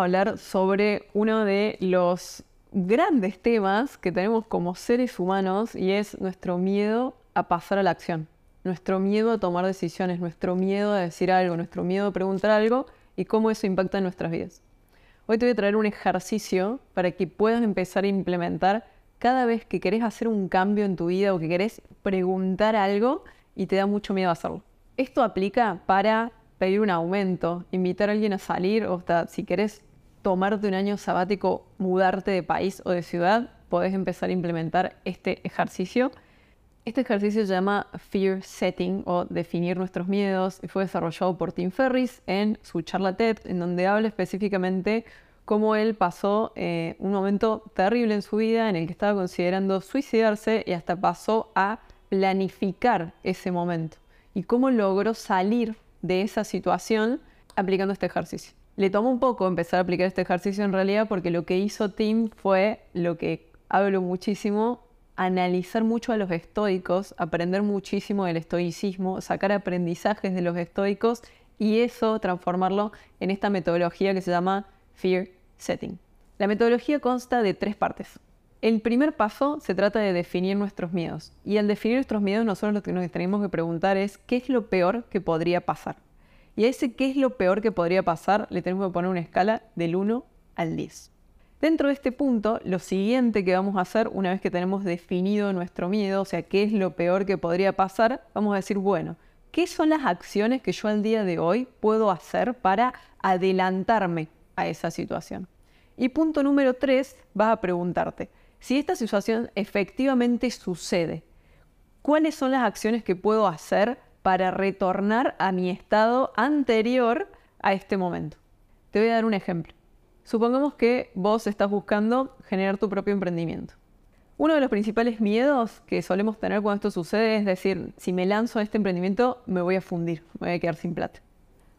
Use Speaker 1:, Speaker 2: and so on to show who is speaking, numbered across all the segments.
Speaker 1: a hablar sobre uno de los grandes temas que tenemos como seres humanos y es nuestro miedo a pasar a la acción, nuestro miedo a tomar decisiones, nuestro miedo a decir algo, nuestro miedo a preguntar algo y cómo eso impacta en nuestras vidas. Hoy te voy a traer un ejercicio para que puedas empezar a implementar cada vez que querés hacer un cambio en tu vida o que querés preguntar algo y te da mucho miedo hacerlo. Esto aplica para pedir un aumento, invitar a alguien a salir o hasta si querés tomarte un año sabático, mudarte de país o de ciudad, podés empezar a implementar este ejercicio. Este ejercicio se llama Fear Setting o definir nuestros miedos y fue desarrollado por Tim Ferris en su charla TED, en donde habla específicamente cómo él pasó eh, un momento terrible en su vida en el que estaba considerando suicidarse y hasta pasó a planificar ese momento y cómo logró salir de esa situación aplicando este ejercicio. Le tomó un poco empezar a aplicar este ejercicio en realidad porque lo que hizo Tim fue lo que hablo muchísimo, analizar mucho a los estoicos, aprender muchísimo del estoicismo, sacar aprendizajes de los estoicos y eso transformarlo en esta metodología que se llama Fear Setting. La metodología consta de tres partes. El primer paso se trata de definir nuestros miedos. Y al definir nuestros miedos, nosotros lo que nos tenemos que preguntar es qué es lo peor que podría pasar. Y a ese qué es lo peor que podría pasar le tenemos que poner una escala del 1 al 10. Dentro de este punto, lo siguiente que vamos a hacer una vez que tenemos definido nuestro miedo, o sea, qué es lo peor que podría pasar, vamos a decir, bueno, ¿qué son las acciones que yo al día de hoy puedo hacer para adelantarme a esa situación? Y punto número 3, vas a preguntarte, si esta situación efectivamente sucede, ¿cuáles son las acciones que puedo hacer para retornar a mi estado anterior a este momento? Te voy a dar un ejemplo. Supongamos que vos estás buscando generar tu propio emprendimiento. Uno de los principales miedos que solemos tener cuando esto sucede es decir, si me lanzo a este emprendimiento me voy a fundir, me voy a quedar sin plata.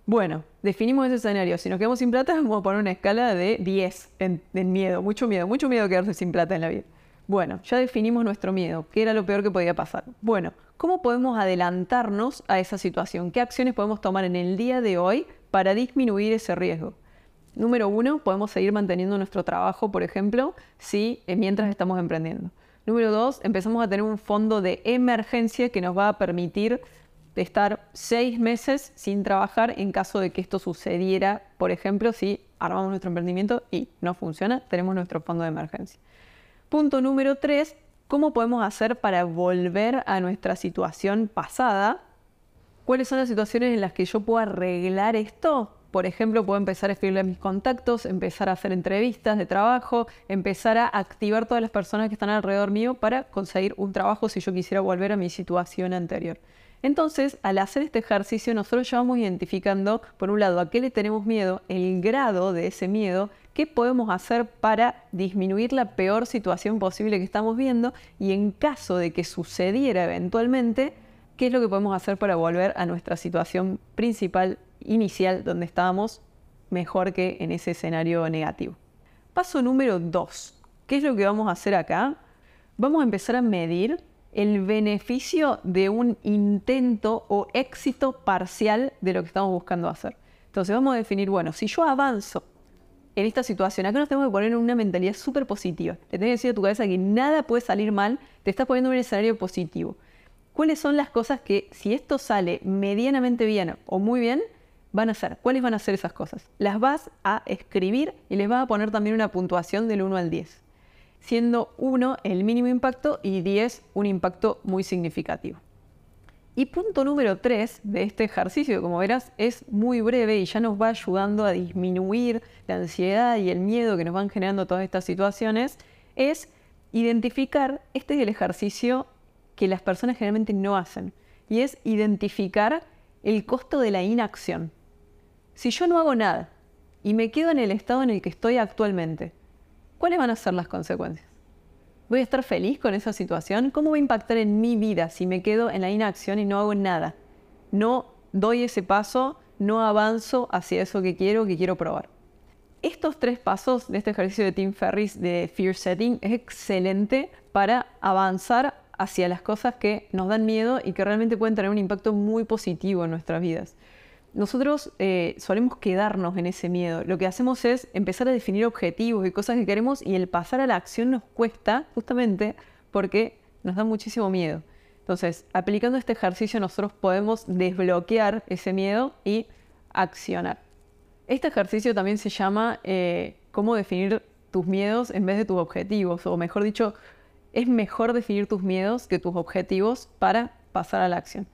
Speaker 1: Bueno, definimos ese escenario. Si nos quedamos sin plata, vamos a poner una escala de 10 en, miedo. Mucho miedo, mucho miedo quedarse sin plata en la vida. Bueno, ya definimos nuestro miedo. ¿Qué era lo peor que podía pasar? Bueno, ¿cómo podemos adelantarnos a esa situación? ¿Qué acciones podemos tomar en el día de hoy para disminuir ese riesgo? Número uno, podemos seguir manteniendo nuestro trabajo, por ejemplo, si eh, mientras estamos emprendiendo. Número dos, empezamos a tener un fondo de emergencia que nos va a permitir estar seis meses sin trabajar en caso de que esto sucediera, por ejemplo, si armamos nuestro emprendimiento y no funciona, tenemos nuestro fondo de emergencia. Punto número tres, ¿cómo podemos hacer para volver a nuestra situación pasada? ¿Cuáles son las situaciones en las que yo puedo arreglar esto? Por ejemplo, puedo empezar a escribirle a mis contactos, empezar a hacer entrevistas de trabajo, empezar a activar todas las personas que están alrededor mío para conseguir un trabajo si yo quisiera volver a mi situación anterior. Entonces, al hacer este ejercicio, nosotros ya vamos identificando, por un lado, a qué le tenemos miedo, el grado de ese miedo, qué podemos hacer para disminuir la peor situación posible que estamos viendo y en caso de que sucediera eventualmente, qué es lo que podemos hacer para volver a nuestra situación principal, inicial, donde estábamos mejor que en ese escenario negativo. Paso número 2. ¿Qué es lo que vamos a hacer acá? Vamos a empezar a medir el beneficio de un intento o éxito parcial de lo que estamos buscando hacer. Entonces vamos a definir, bueno, si yo avanzo en esta situación, acá nos tenemos que poner en una mentalidad súper positiva. Te tenés que decir a tu cabeza que nada puede salir mal, te estás poniendo en un escenario positivo. ¿Cuáles son las cosas que si esto sale medianamente bien o muy bien, van a ser? ¿Cuáles van a ser esas cosas? Las vas a escribir y les vas a poner también una puntuación del 1 al 10 siendo 1 el mínimo impacto y 10 un impacto muy significativo. Y punto número 3 de este ejercicio, como verás, es muy breve y ya nos va ayudando a disminuir la ansiedad y el miedo que nos van generando todas estas situaciones, es identificar, este es el ejercicio que las personas generalmente no hacen, y es identificar el costo de la inacción. Si yo no hago nada y me quedo en el estado en el que estoy actualmente, ¿cuáles van a ser las consecuencias? ¿Voy a estar feliz con esa situación? ¿Cómo va a impactar en mi vida si me quedo en la inacción y no hago nada? No doy ese paso, no avanzo hacia eso que quiero, que quiero probar. Estos tres pasos de este ejercicio de Tim Ferris de Fear Setting es excelente para avanzar hacia las cosas que nos dan miedo y que realmente pueden tener un impacto muy positivo en nuestras vidas. Nosotros eh, solemos quedarnos en ese miedo. Lo que hacemos es empezar a definir objetivos y cosas que queremos y el pasar a la acción nos cuesta justamente porque nos da muchísimo miedo. Entonces, aplicando este ejercicio nosotros podemos desbloquear ese miedo y accionar. Este ejercicio también se llama eh, cómo definir tus miedos en vez de tus objetivos, o mejor dicho, es mejor definir tus miedos que tus objetivos para pasar a la acción.